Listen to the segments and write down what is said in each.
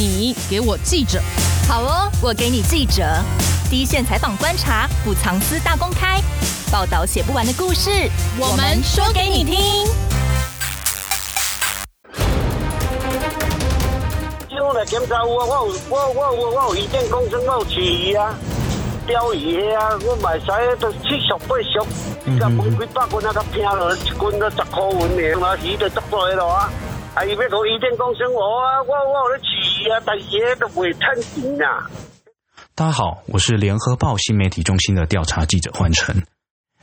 你给我记者。好哦，我给你记者。第一线采访观察，不藏私大公开，报道写不完的故事，我们说给你听。来检查我，我有我我我我有我有饲鱼啊，钓鱼啊，我都七十八十，一公几百斤一斤都十块鱼都十块了啊。啊！伊要搞一点公升，我我我咧起啊，但是都袂趁钱呐。大家好，我是联合报新媒体中心的调查记者欢晨。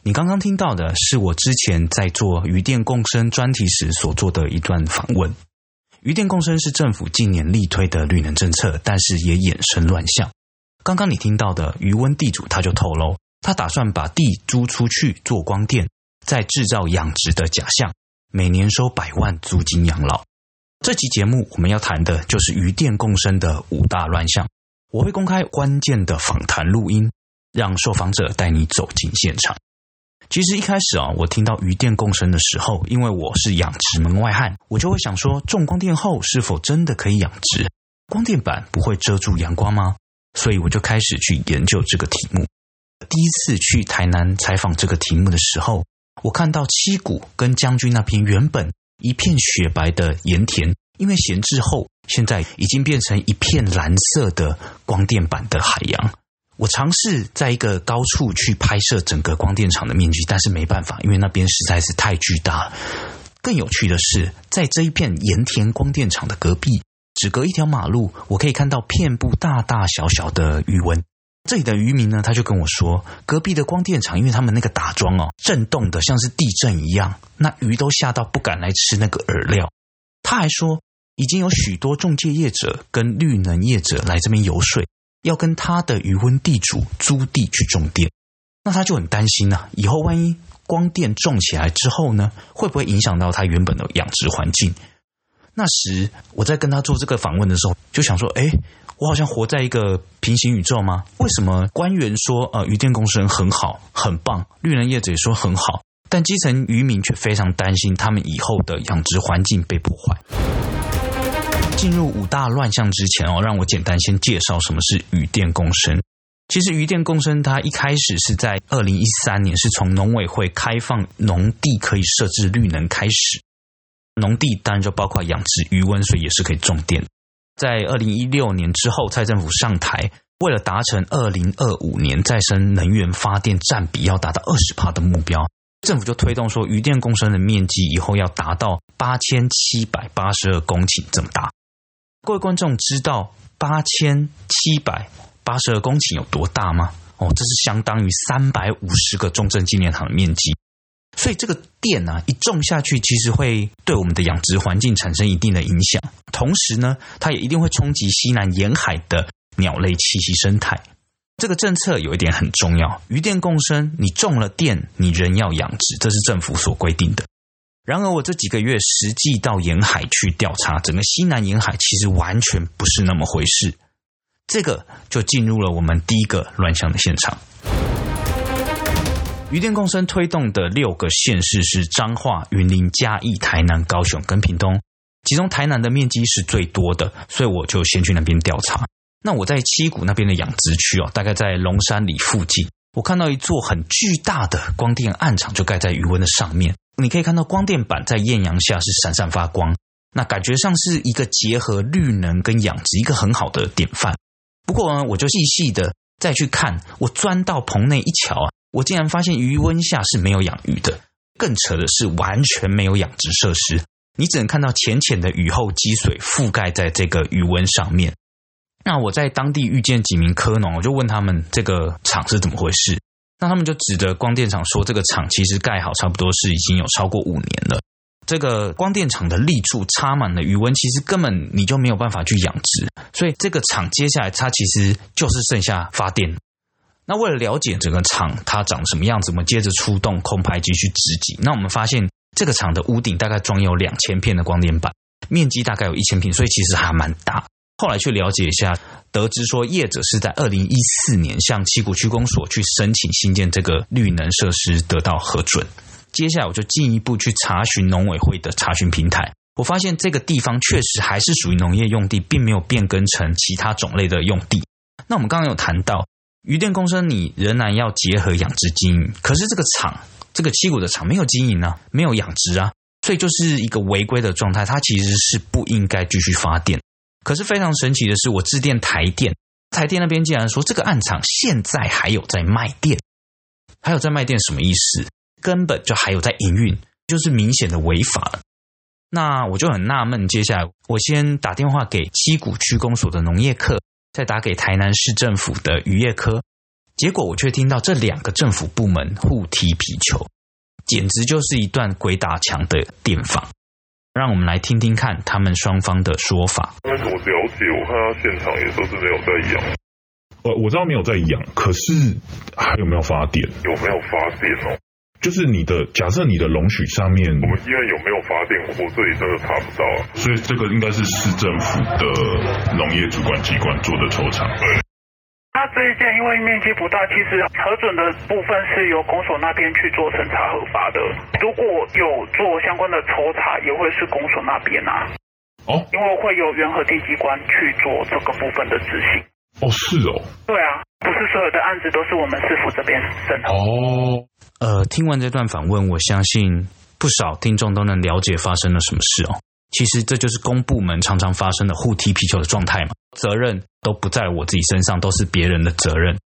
你刚刚听到的是我之前在做渔电共生专题时所做的一段访问。渔电共生是政府近年力推的绿能政策，但是也衍生乱象。刚刚你听到的渔温地主他就透露，他打算把地租出去做光电，再制造养殖的假象。每年收百万租金养老。这期节目我们要谈的就是渔电共生的五大乱象。我会公开关键的访谈录音，让受访者带你走进现场。其实一开始啊，我听到渔电共生的时候，因为我是养殖门外汉，我就会想说，种光电后是否真的可以养殖？光电板不会遮住阳光吗？所以我就开始去研究这个题目。第一次去台南采访这个题目的时候。我看到七股跟将军那片原本一片雪白的盐田，因为闲置后，现在已经变成一片蓝色的光电板的海洋。我尝试在一个高处去拍摄整个光电厂的面积，但是没办法，因为那边实在是太巨大。更有趣的是，在这一片盐田光电厂的隔壁，只隔一条马路，我可以看到遍布大大小小的鱼塭。这里的渔民呢，他就跟我说，隔壁的光电厂，因为他们那个打桩哦，震动的像是地震一样，那鱼都吓到不敢来吃那个饵料。他还说，已经有许多仲介业者跟绿能业者来这边游说，要跟他的渔塭地主租地去种电。那他就很担心呐，以后万一光电种起来之后呢，会不会影响到他原本的养殖环境？那时我在跟他做这个访问的时候，就想说，哎。我好像活在一个平行宇宙吗？为什么官员说呃渔电共生很好很棒，绿能业者也说很好，但基层渔民却非常担心他们以后的养殖环境被破坏。进入五大乱象之前哦，让我简单先介绍什么是渔电共生。其实渔电共生它一开始是在二零一三年，是从农委会开放农地可以设置绿能开始，农地当然就包括养殖鱼塭，所以也是可以种电。在二零一六年之后，蔡政府上台，为了达成二零二五年再生能源发电占比要达到二十帕的目标，政府就推动说，渔电共生的面积以后要达到八千七百八十二公顷这么大。各位观众知道八千七百八十二公顷有多大吗？哦，这是相当于三百五十个中正纪念堂的面积。所以这个电啊，一种下去，其实会对我们的养殖环境产生一定的影响。同时呢，它也一定会冲击西南沿海的鸟类栖息生态。这个政策有一点很重要：渔电共生，你种了电，你人要养殖，这是政府所规定的。然而，我这几个月实际到沿海去调查，整个西南沿海其实完全不是那么回事。这个就进入了我们第一个乱象的现场。渔电共生推动的六个县市是彰化、云林、嘉义、台南、高雄跟屏东，其中台南的面积是最多的，所以我就先去那边调查。那我在七股那边的养殖区哦，大概在龙山里附近，我看到一座很巨大的光电暗场就盖在鱼塭的上面，你可以看到光电板在艳阳下是闪闪发光，那感觉上是一个结合绿能跟养殖一个很好的典范。不过呢，我就细细的再去看，我钻到棚内一瞧啊。我竟然发现鱼温下是没有养鱼的，更扯的是完全没有养殖设施，你只能看到浅浅的雨后积水覆盖在这个鱼温上面。那我在当地遇见几名科农，我就问他们这个厂是怎么回事，那他们就指着光电厂说，这个厂其实盖好差不多是已经有超过五年了，这个光电厂的立柱插满了鱼温，其实根本你就没有办法去养殖，所以这个厂接下来它其实就是剩下发电。那为了了解整个厂它长什么样子，我们接着出动空拍机去直击。那我们发现这个厂的屋顶大概装有两千片的光电板，面积大概有一千平，所以其实还蛮大。后来去了解一下，得知说业者是在二零一四年向七股区公所去申请新建这个绿能设施，得到核准。接下来我就进一步去查询农委会的查询平台，我发现这个地方确实还是属于农业用地，并没有变更成其他种类的用地。那我们刚刚有谈到渔电共生，你仍然要结合养殖经营，可是这个厂，这个七股的厂没有经营啊，没有养殖啊，所以就是一个违规的状态，它其实是不应该继续发电。可是非常神奇的是，我致电台电，台电那边竟然说这个暗场现在还有在卖电，还有在卖电什么意思？根本就还有在营运，就是明显的违法了。那我就很纳闷，接下来我先打电话给七股区公所的农业课，再打给台南市政府的渔业科，结果我却听到这两个政府部门互踢皮球，简直就是一段鬼打墙的电访。让我们来听听看他们双方的说法。我了解，我看到现场也都是没有在养。呃，我知道没有在养，可是还有没有发电？有没有发电哦？就是你的假设，你的容许上面，我们医院有没有发电？我这里真的查不到啊，所以这个应该是市政府的农业主管机关做的抽查。对，他这一件因为面积不大，其实核准的部分是由公所那边去做审查核发的。如果有做相关的抽查，也会是公所那边啊。哦，因为会有原核地机关去做这个部分的执行。哦，是哦。对啊，不是所有的案子都是我们市府这边审核。哦。呃，听完这段访问，我相信不少听众都能了解发生了什么事哦。其实这就是公部门常常发生的互踢皮球的状态嘛，责任都不在我自己身上，都是别人的责任。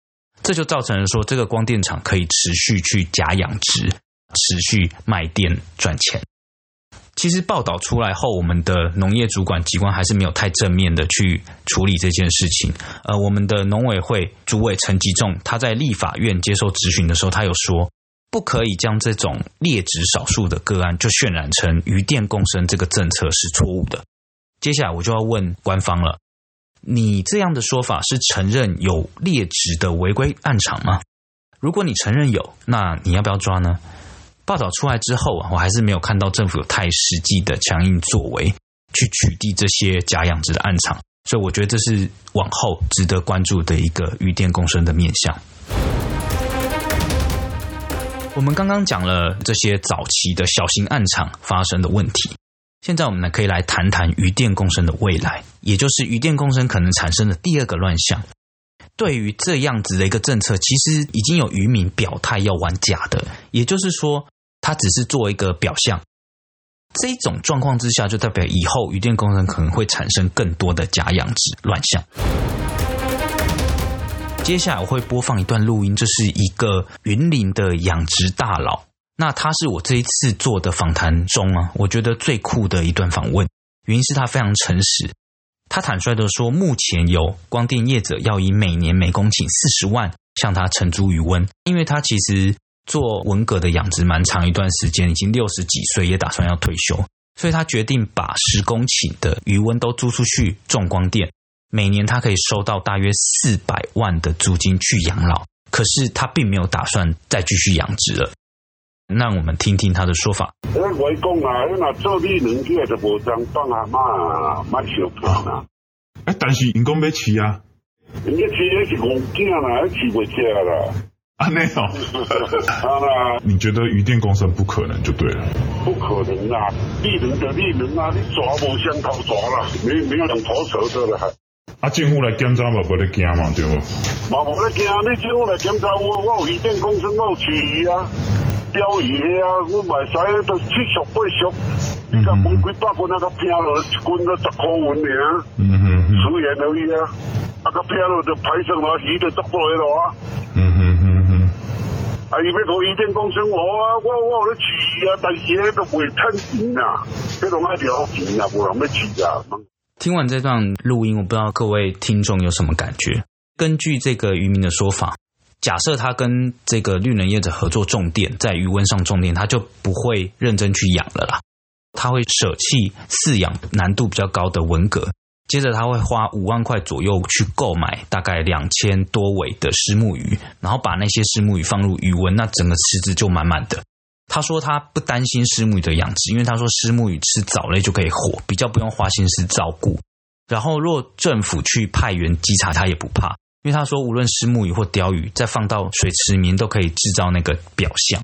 这就造成了说，这个光电厂可以持续去假养殖，持续卖电赚钱。其实报道出来后，我们的农业主管机关还是没有太正面的去处理这件事情。呃，我们的农委会主委陈吉仲，他在立法院接受质询的时候，他有说。不可以将这种劣质少数的个案就渲染成鱼电共生这个政策是错误的。接下来我就要问官方了，你这样的说法是承认有劣质的违规案场吗？如果你承认有，那你要不要抓呢？报道出来之后啊，我还是没有看到政府有太实际的强硬作为去取缔这些假养殖的案场，所以我觉得这是往后值得关注的一个鱼电共生的面向。我们刚刚讲了这些早期的小型案场发生的问题，现在我们呢可以来谈谈渔电共生的未来，也就是渔电共生可能产生的第二个乱象。对于这样子的一个政策，其实已经有渔民表态要玩假的，也就是说，它只是做一个表象。这种状况之下，就代表以后渔电共生可能会产生更多的假养殖乱象。接下来我会播放一段录音，这是一个云林的养殖大佬。那他是我这一次做的访谈中啊，我觉得最酷的一段访问。原因是他非常诚实，他坦率的说，目前有光电业者要以每年每公顷四十万向他承租鱼温，因为他其实做文革的养殖蛮长一段时间，已经六十几岁，也打算要退休，所以他决定把十公顷的余温都租出去种光电。每年他可以收到大约四百万的租金去养老，可是他并没有打算再继续养殖了。那我们听听他的说法。我讲啊，那做绿能业的无章帮阿妈买小票啦。哎，但是人工啊，人家起也是。啊，你觉得渔电共生不可能就对了。不可能啊，利能的利能啊，你抓无相头抓啦，没没有两头蛇的了。啊，政府来检查嘛，不得惊嘛，对不？嘛无得惊，你政府来检查我，我有渔电共生，我有饲鱼啊，钓鱼啊，我卖使都七十八十，你讲分几百斤那个拼了，一斤都十块银尔，嗯哼哼，十元而已啊，啊个拼了就排成了，鱼就十块了啊，嗯哼哼哼，啊伊要做渔电共生，我啊，我我有咧饲鱼啊，但是咧都袂趁钱啊，这种爱聊钱啊，无人要饲啊。听完这段录音，我不知道各位听众有什么感觉。根据这个渔民的说法，假设他跟这个绿能业者合作种电，在余温上种电，他就不会认真去养了啦。他会舍弃饲养难度比较高的文蛤，接着他会花五万块左右去购买大概两千多尾的虱目鱼，然后把那些虱目鱼放入鱼温，那整个池子就满满的。他说他不担心虱目鱼的养殖，因为他说虱目鱼吃藻类就可以活，比较不用花心思照顾。然后若政府去派员稽查，他也不怕，因为他说无论虱目鱼或鲷鱼，再放到水池里面都可以制造那个表象。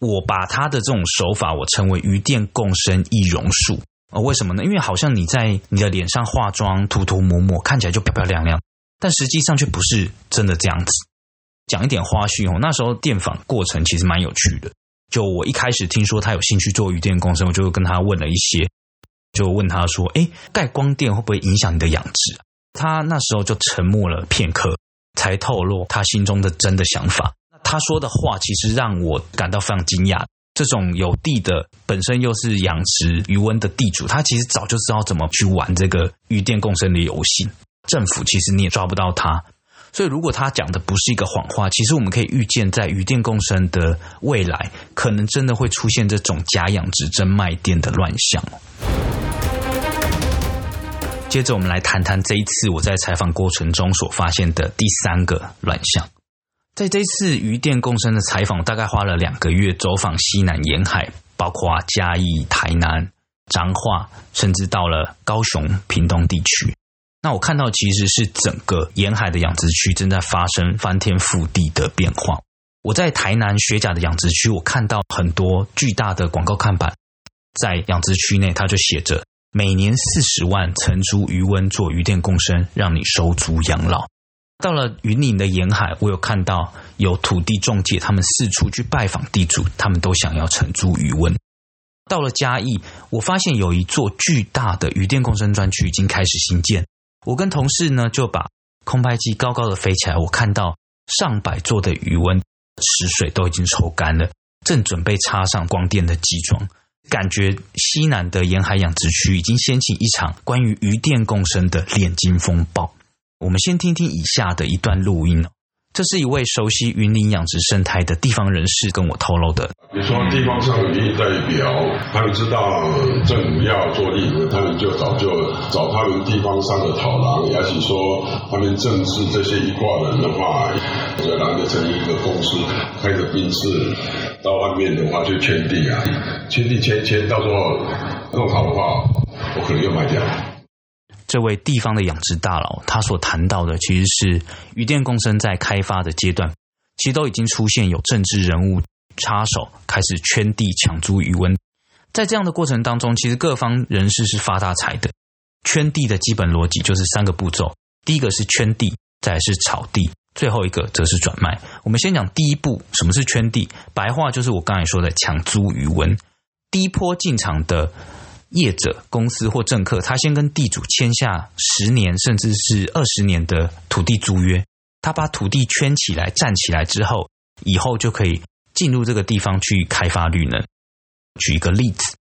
我把他的这种手法，我称为鱼电共生易容术。呃，为什么呢？因为好像你在你的脸上化妆、涂涂抹抹，看起来就漂漂亮亮，但实际上却不是真的这样子。讲一点花絮哦，那时候电访过程其实蛮有趣的。就我一开始听说他有兴趣做鱼电共生，我就跟他问了一些，就问他说：“哎，盖光电会不会影响你的养殖？”他那时候就沉默了片刻，才透露他心中的真的想法。他说的话其实让我感到非常惊讶。这种有地的，本身又是养殖鱼塭的地主，他其实早就知道怎么去玩这个鱼电共生的游戏。政府其实你也抓不到他，所以如果他讲的不是一个谎话，其实我们可以预见，在鱼电共生的未来，可能真的会出现这种假养殖真卖电的乱象。接着，我们来谈谈这一次我在采访过程中所发现的第三个乱象。在这次鱼电共生的采访，大概花了两个月，走访西南沿海，包括嘉义、台南、彰化，甚至到了高雄、屏东地区。那我看到其实是整个沿海的养殖区正在发生翻天覆地的变化。我在台南学甲的养殖区，我看到很多巨大的广告看板，在养殖区内，它就写着“每年四十万承租鱼塭做鱼电共生，让你收租养老”。到了云林的沿海，我有看到有土地仲介，他们四处去拜访地主，他们都想要承租鱼塭。到了嘉义，我发现有一座巨大的鱼电共生专区已经开始兴建。我跟同事呢就把空拍机高高的飞起来，我看到上百座的鱼塭池水都已经抽干了，正准备插上光电的机床，感觉西南的沿海养殖区已经掀起一场关于鱼电共生的炼金风暴。我们先听听以下的一段录音。这是一位熟悉云林养殖生态的地方人士跟我透露的。你说地方上的民意代表，他们知道政府要做立委，他们就早就找他们地方上的讨郎，也许说他们正是这些一挂人的话，就然后就成立一个公司，开着宾士到外面的话就圈地啊，圈地圈圈，到时候弄好的话，这位地方的养殖大佬，他所谈到的其实是鱼电共生在开发的阶段，其实都已经出现有政治人物插手，开始圈地抢租鱼塭。在这样的过程当中，其实各方人士是发大财的。圈地的基本逻辑就是三个步骤：第一个是圈地，再是炒地，最后一个则是转卖。我们先讲第一步，什么是圈地？白话就是我刚才说的抢租鱼塭。第一波进场的。业者、公司或政客，他先跟地主签下十年甚至是二十年的土地租约，他把土地圈起来、站起来之后，以后就可以进入这个地方去开发绿能。举一个例子，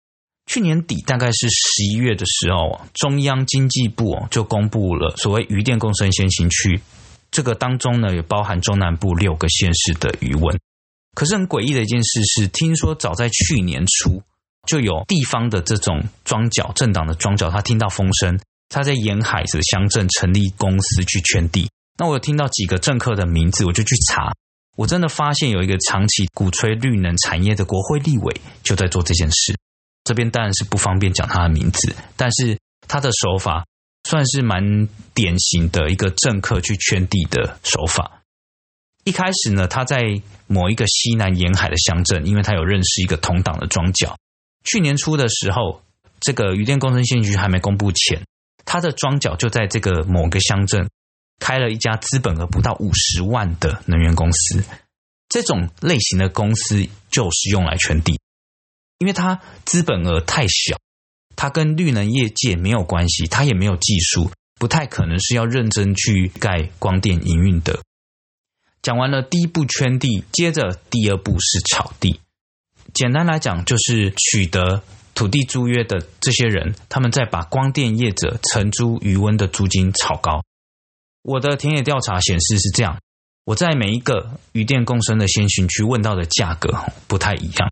去年底大概是十一月的时候，中央经济部就公布了所谓鱼电共生先行区，这个当中呢也包含中南部六个县市的鱼塭。可是很诡异的一件事是，听说早在去年初。就有地方的这种庄脚政党的庄脚，他听到风声，他在沿海的乡镇成立公司去圈地。那我有听到几个政客的名字，我就去查，我真的发现有一个长期鼓吹绿能产业的国会立委就在做这件事。这边当然是不方便讲他的名字，但是他的手法算是蛮典型的一个政客去圈地的手法。一开始呢，他在某一个西南沿海的乡镇，因为他有认识一个同党的庄脚。去年初的时候，这个鱼电共生先行区还没公布前，他的庄脚就在这个某个乡镇开了一家资本额不到五十万的能源公司。这种类型的公司就是用来圈地，因为它资本额太小，它跟绿能业界没有关系，它也没有技术，不太可能是要认真去盖光电营运的。讲完了第一步圈地，接着第二步是炒地。简单来讲，就是取得土地租约的这些人，他们在把光电业者承租鱼塭的租金炒高。我的田野调查显示是这样，我在每一个鱼电共生的先行区问到的价格不太一样。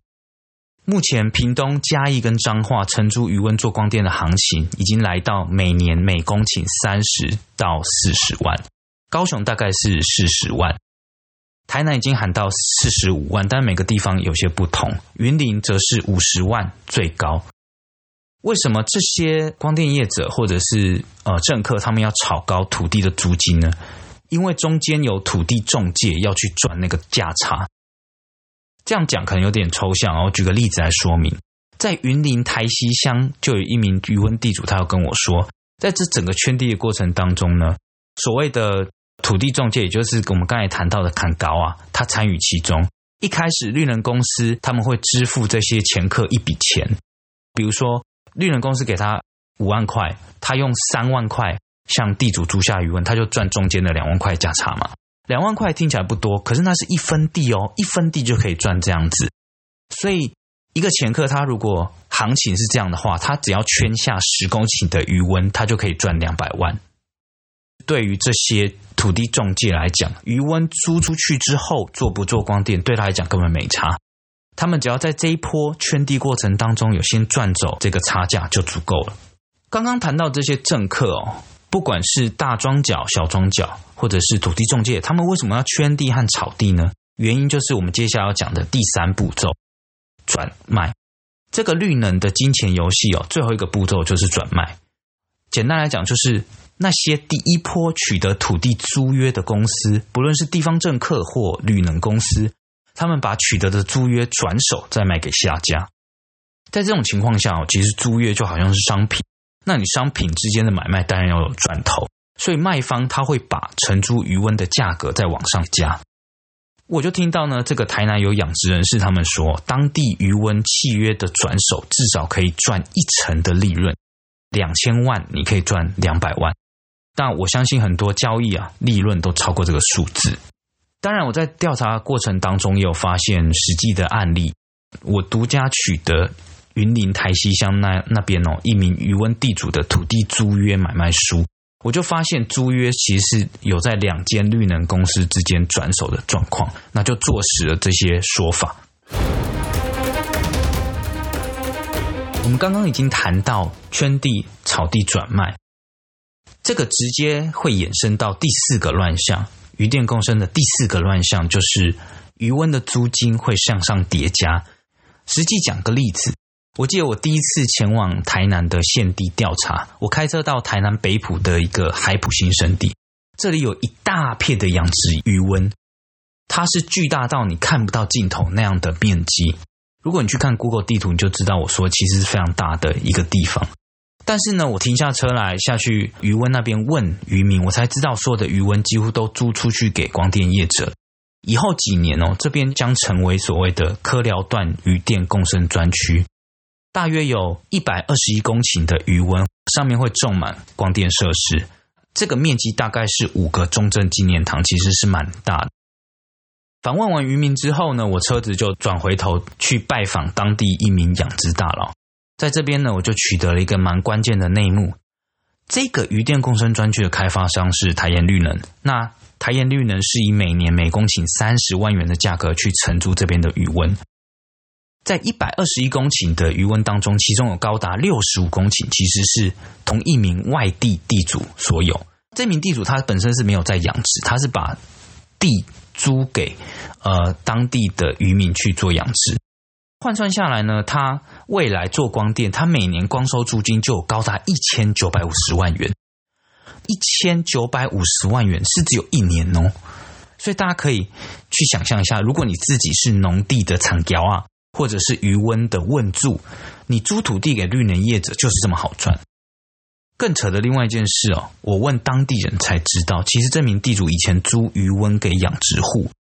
目前屏东、嘉义跟彰化承租鱼塭做光电的行情，已经来到每年每公顷三十到四十万，高雄大概是四十万。台南已经喊到四十五万，但每个地方有些不同。云林则是五十万最高。为什么这些光电业者或者是呃政客他们要炒高土地的租金呢？因为中间有土地中介要去赚那个价差。这样讲可能有点抽象，我举个例子来说明。在云林台西乡就有一名渔塭地主，他要跟我说，在这整个圈地的过程当中呢，所谓的土地中介，也就是我们刚才谈到的砍高啊，他参与其中。一开始绿能公司他们会支付这些掮客一笔钱，比如说绿能公司给他五万块，他用三万块向地主租下余温，他就赚中间的两万块价差嘛。两万块听起来不多，可是那是一分地哦，一分地就可以赚这样子。所以一个掮客他如果行情是这样的话，他只要圈下十公顷的余温，他就可以赚两百万。对于这些土地中介来讲，余温租出去之后做不做光电，对他来讲根本没差。他们只要在这一波圈地过程当中有先赚走这个差价就足够了。刚刚谈到这些政客哦，不管是大庄脚、小庄脚，或者是土地中介，他们为什么要圈地和炒地呢？原因就是我们接下来要讲的第三步骤——转卖。这个绿能的金钱游戏哦，最后一个步骤就是转卖。简单来讲，就是。那些第一波取得土地租约的公司，不论是地方政客或绿能公司，他们把取得的租约转手再卖给下家。在这种情况下，其实租约就好像是商品，那你商品之间的买卖当然要有赚头，所以卖方他会把承租余温的价格再往上加。我就听到呢，这个台南有养殖人士他们说，当地鱼塭契约的转手至少可以赚一成的利润，两千万你可以赚两百万。但我相信很多交易啊，利润都超过这个数字。当然，我在调查过程当中也有发现实际的案例。我独家取得云林台西乡那那边哦，一名渔塭地主的土地租约买卖书，我就发现租约其实是有在两间绿能公司之间转手的状况，那就坐实了这些说法。我们刚刚已经谈到圈地、炒地、转卖。这个直接会衍生到第四个乱象，渔电共生的第四个乱象就是鱼温的租金会向上叠加。实际讲个例子，我记得我第一次前往台南的县地调查，我开车到台南北埔的一个海埔新生地，这里有一大片的养殖鱼温，它是巨大到你看不到尽头那样的面积。如果你去看 Google 地图，你就知道我说其实是非常大的一个地方。但是呢，我停下车来下去渔温那边问渔民，我才知道所有的鱼塭几乎都租出去给光电业者。以后几年哦，这边将成为所谓的科寮段渔电共生专区，大约有一百二十一公顷的鱼塭，上面会种满光电设施。这个面积大概是五个中正纪念堂，其实是蛮大的。访问完渔民之后呢，我车子就转回头去拜访当地一名养殖大佬。在这边呢，我就取得了一个蛮关键的内幕。这个渔电共生专区的开发商是台盐绿能。那台盐绿能是以每年每公顷三十万元的价格去承租这边的鱼温。在一百二十一公顷的鱼塭当中，其中有高达六十五公顷其实是同一名外地地主所有。这名地主他本身是没有在养殖，他是把地租给呃当地的渔民去做养殖。换算下来呢，他未来做光电，他每年光收租金就高达一千九百五十万元，一千九百五十万元是只有一年哦，所以大家可以去想象一下，如果你自己是农地的产条啊，或者是鱼塭的问住，你租土地给绿能业者就是这么好赚。更扯的另外一件事哦，我问当地人才知道，其实这名地主以前租鱼塭给养殖户。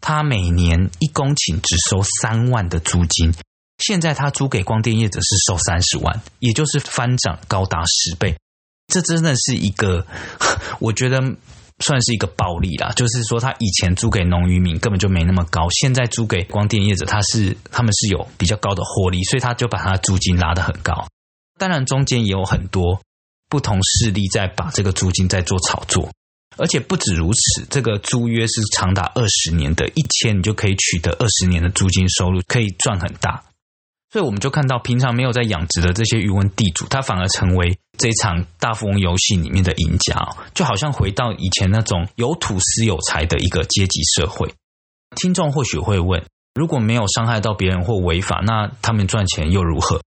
他每年一公顷只收三万的租金，现在他租给光电业者是收三十万，也就是翻涨高达十倍。这真的是一个，我觉得算是一个暴利啦。就是说，他以前租给农渔民根本就没那么高，现在租给光电业者，他是他们是有比较高的获利，所以他就把他的租金拉得很高。当然，中间也有很多不同势力在把这个租金在做炒作。而且不止如此，这个租约是长达二十年的，一签你就可以取得二十年的租金收入，可以赚很大。所以我们就看到，平常没有在养殖的这些渔翁地主，他反而成为这场大富翁游戏里面的赢家，就好像回到以前那种有土斯有财的一个阶级社会。听众或许会问：如果没有伤害到别人或违法，那他们赚钱又如何？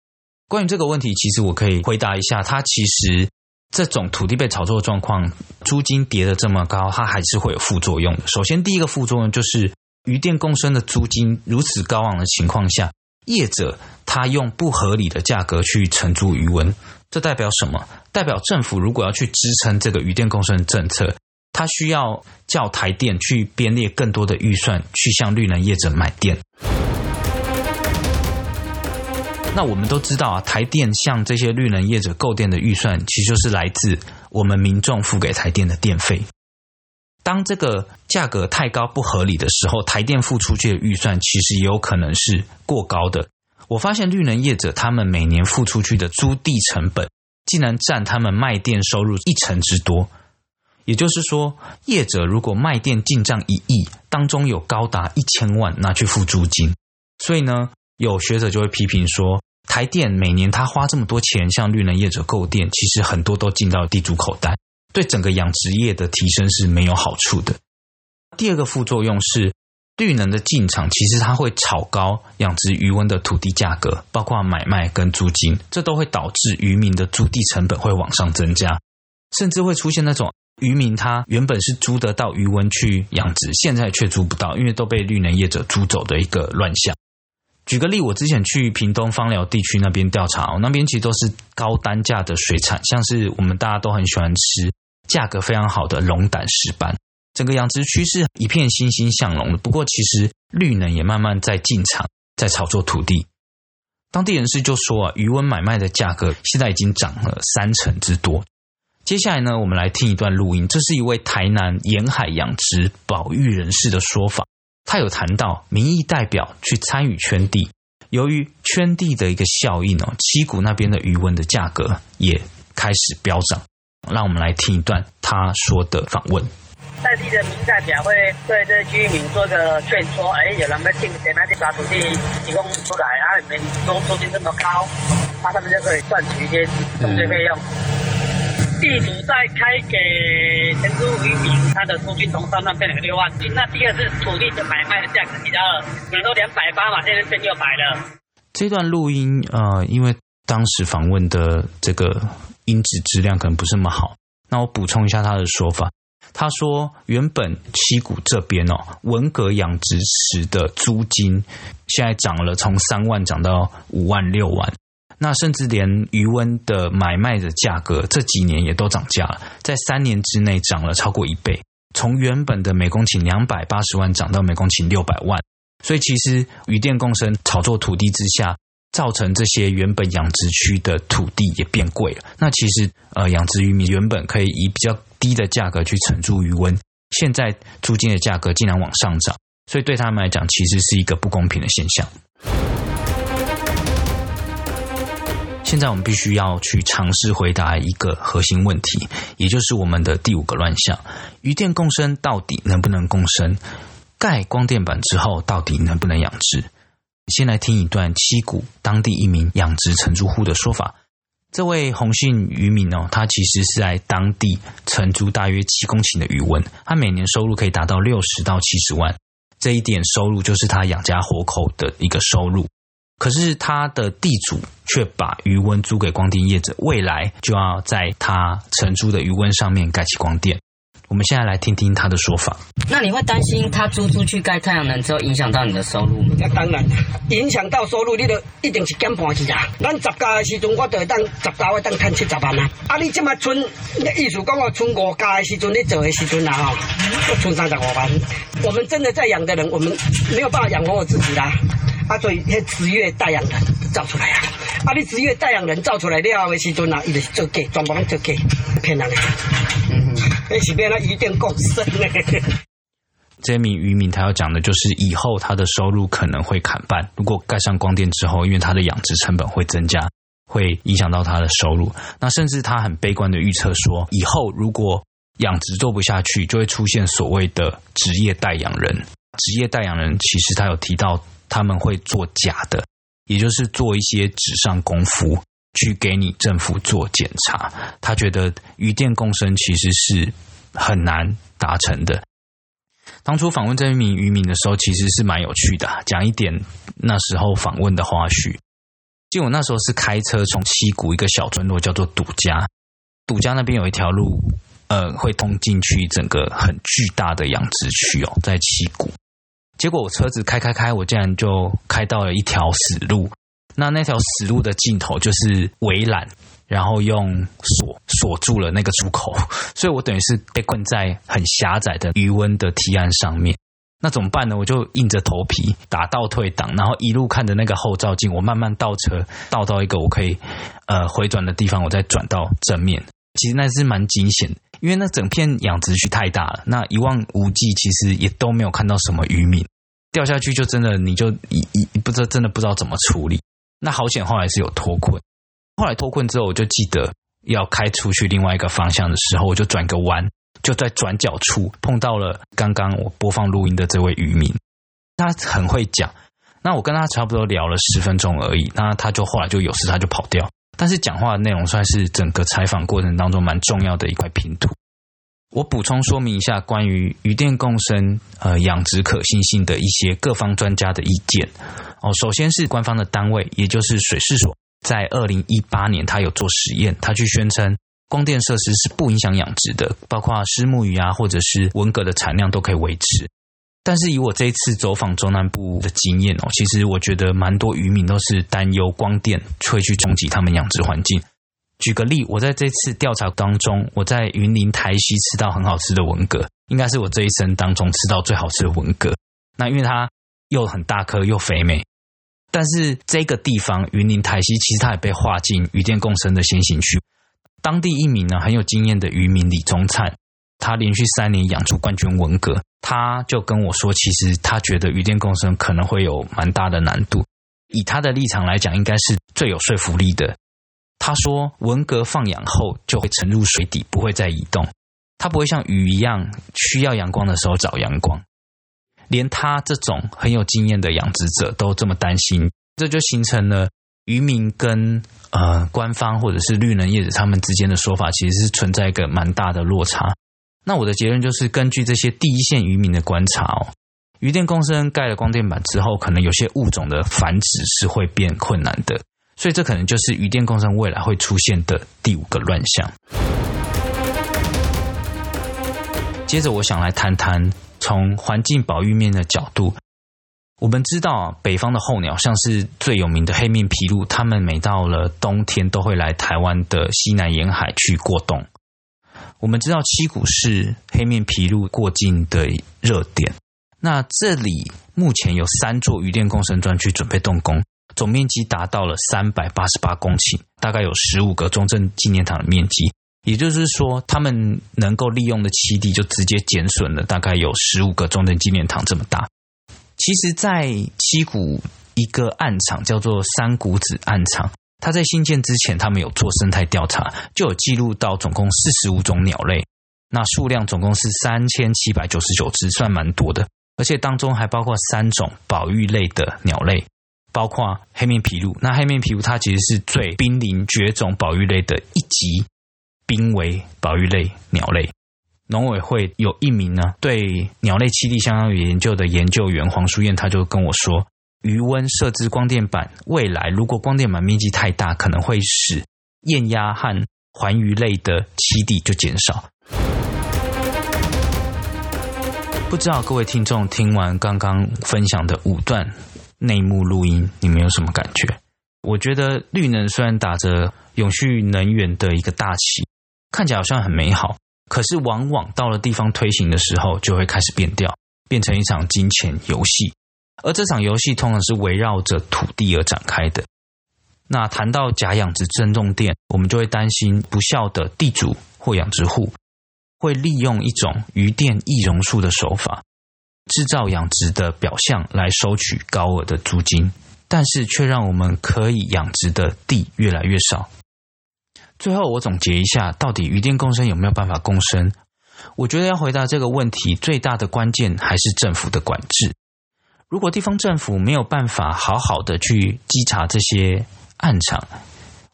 关于这个问题，其实我可以回答一下，他其实。这种土地被炒作的状况，租金跌得这么高，它还是会有副作用。首先，第一个副作用就是渔电共生的租金如此高昂的情况下，业者他用不合理的价格去承租鱼塭，这代表什么？代表政府如果要去支撑这个渔电共生政策，他需要叫台电去编列更多的预算去向绿能业者买电。那我们都知道啊，台电向这些绿能业者购电的预算，其实就是来自我们民众付给台电的电费。当这个价格太高不合理的时候，台电付出去的预算其实也有可能是过高的。我发现绿能业者他们每年付出去的租地成本，竟然占他们卖电收入一成之多。也就是说，业者如果卖电进账一亿，当中有高达一千万拿去付租金。所以呢，有学者就会批评说，台电每年他花这么多钱向绿能业者购电，其实很多都进到地主口袋，对整个养殖业的提升是没有好处的。第二个副作用是，绿能的进场其实它会炒高养殖鱼塭的土地价格，包括买卖跟租金，这都会导致渔民的租地成本会往上增加，甚至会出现那种渔民他原本是租得到鱼塭去养殖，现在却租不到，因为都被绿能业者租走的一个乱象。举个例，我之前去屏东枋寮地区那边调查，那边其实都是高单价的水产，像是我们大家都很喜欢吃、价格非常好的龙胆石斑，整个养殖区是一片欣欣向荣的。不过，其实绿能也慢慢在进场，在炒作土地。当地人士就说啊，鱼塭买卖的价格现在已经涨了三成之多。接下来呢，我们来听一段录音，这是一位台南沿海养殖保育人士的说法。他有谈到民意代表去参与圈地，由于圈地的一个效应哦，七股那边的鱼塭的价格也开始飙涨。让我们来听一段他说的访问。在地的民代表会对这居民做个劝说，哎，有人在进点那地把土地提供出来，然后你们租租金这么高，那他们就可以赚取一些中介费用。嗯地主再开给承租渔民，他的租金从三万变成六万。那第二是土地的买卖的价格提高了，比如说两百八嘛，现在变六百了。这段录音，呃，因为当时访问的这个音质质量可能不是那么好，那我补充一下他的说法。他说，原本七股这边哦，文革养殖时的租金现在涨了，从三万涨到五万六万。那甚至连余温的买卖的价格这几年也都涨价了，在三年之内涨了超过一倍，从原本的每公顷两百八十万涨到每公顷六百万。所以其实渔电共生炒作土地之下，造成这些原本养殖区的土地也变贵了。那其实呃养殖渔民原本可以以比较低的价格去承租余温，现在租金的价格竟然往上涨，所以对他们来讲其实是一个不公平的现象。现在我们必须要去尝试回答一个核心问题，也就是我们的第五个乱象：鱼电共生到底能不能共生？盖光电板之后到底能不能养殖？先来听一段七股当地一名养殖承租户的说法。这位红姓渔民哦，他其实是在当地承租大约七公顷的鱼塭，他每年收入可以达到六十到七十万，这一点收入就是他养家活口的一个收入。可是他的地主却把余温租给光电业者，未来就要在他承租的余温上面盖起光电。我们现在来听听他的说法。那你会担心他租出去盖太阳能之后影响到你的收入吗？那当然，影响到收入，你就一定是减半去啊。咱十家的时阵，我就会当十家我当赚七十万啊。啊，你这么存，意思讲我存五家的时阵，你做的时阵啊，哈，我存三十五万。我们真的在养的人，我们没有办法养活我自己啦。啊，所以迄职业代养人造出来啊！啊，你职业代养人造出来了后的时阵啊，伊就是做假，全部拢做假，骗人的。嗯哼，那是变了渔电共生呢。这名渔民他要讲的就是，以后他的收入可能会砍半。如果盖上光电之后，因为他的养殖成本会增加，会影响到他的收入。那甚至他很悲观的预测说，以后如果养殖做不下去，就会出现所谓的职业代养人。职业代养人其实他有提到。他们会做假的，也就是做一些纸上功夫，去给你政府做检查。他觉得渔电共生其实是很难达成的。当初访问这一名渔民的时候，其实是蛮有趣的，讲一点那时候访问的花絮。就我那时候是开车从七股一个小村落叫做堵家，堵家那边有一条路，呃，会通进去整个很巨大的养殖区哦，在七股。结果我车子开开开，我竟然就开到了一条死路。那那条死路的尽头就是围栏，然后用锁锁住了那个出口，所以我等于是被困在很狭窄的余温的堤岸上面。那怎么办呢？我就硬着头皮打倒退档，然后一路看着那个后照镜，我慢慢倒车，倒到一个我可以呃回转的地方，我再转到正面。其实那是蛮惊险的，因为那整片养殖区太大了，那一望无际，其实也都没有看到什么渔民。掉下去就真的你就一一不知道真的不知道怎么处理。那好险，后来是有脱困。后来脱困之后，我就记得要开出去另外一个方向的时候，我就转个弯。就在转角处碰到了刚刚我播放录音的这位渔民，他很会讲。那我跟他差不多聊了十分钟而已，那他就后来就有事，他就跑掉。但是讲话的内容算是整个采访过程当中蛮重要的一块拼图。我补充说明一下关于鱼电共生呃养殖可行性的一些各方专家的意见哦。首先是官方的单位，也就是水事所，在二零一八年他有做实验，他去宣称。光电设施是不影响养殖的，包括虱目鱼啊，或者是文蛤的产量都可以维持。但是以我这一次走访中南部的经验哦，其实我觉得蛮多渔民都是担忧光电会去冲击他们养殖环境。举个例，我在这次调查当中，我在云林台西吃到很好吃的文蛤，应该是我这一生当中吃到最好吃的文蛤。那因为它又很大颗又肥美，但是这个地方云林台西其实它也被划进渔电共生的先行区。当地一名呢很有经验的渔民李宗灿，他连续三年养出冠军文革，他就跟我说，其实他觉得渔电共生可能会有蛮大的难度。以他的立场来讲，应该是最有说服力的。他说，文革放养后就会沉入水底，不会再移动，它不会像鱼一样需要阳光的时候找阳光。连他这种很有经验的养殖者都这么担心，这就形成了渔民跟。呃，官方或者是绿能业者他们之间的说法，其实是存在一个蛮大的落差。那我的结论就是，根据这些第一线渔民的观察哦，渔电共生盖了光电板之后，可能有些物种的繁殖是会变困难的，所以这可能就是渔电共生未来会出现的第五个乱象。接着，我想来谈谈从环境保育面的角度。我们知道，北方的候鸟像是最有名的黑面琵鹭，它们每到了冬天都会来台湾的西南沿海去过冬。我们知道七股是黑面琵鹭过境的热点，那这里目前有三座渔电共生专区准备动工，总面积达到了三百八十八公顷，大概有十五个中正纪念堂的面积，也就是说，他们能够利用的栖地就直接减损了，大概有十五个中正纪念堂这么大。其实，在七股一个暗场叫做三股子暗场，它在新建之前，他们有做生态调查，就有记录到总共四十五种鸟类，那数量总共是三千七百九十九只，算蛮多的。而且当中还包括三种保育类的鸟类，包括黑面琵鹭。那黑面琵鹭它其实是最濒临绝种保育类的一级濒危保育类鸟类。农委会有一名呢，对鸟类栖地相当于研究的研究员黄淑燕，他就跟我说，余温设置光电板，未来如果光电板面积太大，可能会使电压和环鱼类的栖地就减少。不知道各位听众听完刚刚分享的五段内幕录音，你们有什么感觉？我觉得绿能虽然打着永续能源的一个大旗，看起来好像很美好。可是，往往到了地方推行的时候，就会开始变调，变成一场金钱游戏。而这场游戏通常是围绕着土地而展开的。那谈到假养殖增重电，我们就会担心不孝的地主或养殖户会利用一种渔电易容术的手法，制造养殖的表象来收取高额的租金，但是却让我们可以养殖的地越来越少。最后，我总结一下，到底渔电共生有没有办法共生？我觉得要回答这个问题，最大的关键还是政府的管制。如果地方政府没有办法好好的去稽查这些暗场，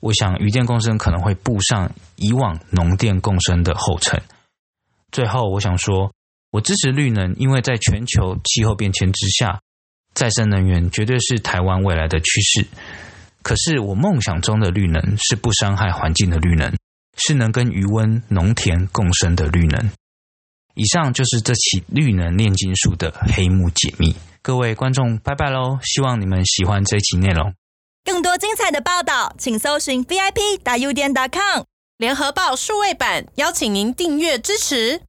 我想渔电共生可能会步上以往农电共生的后尘。最后，我想说，我支持绿能，因为在全球气候变迁之下，再生能源绝对是台湾未来的趋势。可是，我梦想中的绿能是不伤害环境的绿能，是能跟鱼塭、农田共生的绿能。以上就是这期绿能炼金术的黑幕解密。各位观众，拜拜喽！希望你们喜欢这期内容。更多精彩的报道，请搜寻 VIP 大 U 点 com 联合报数位版，邀请您订阅支持。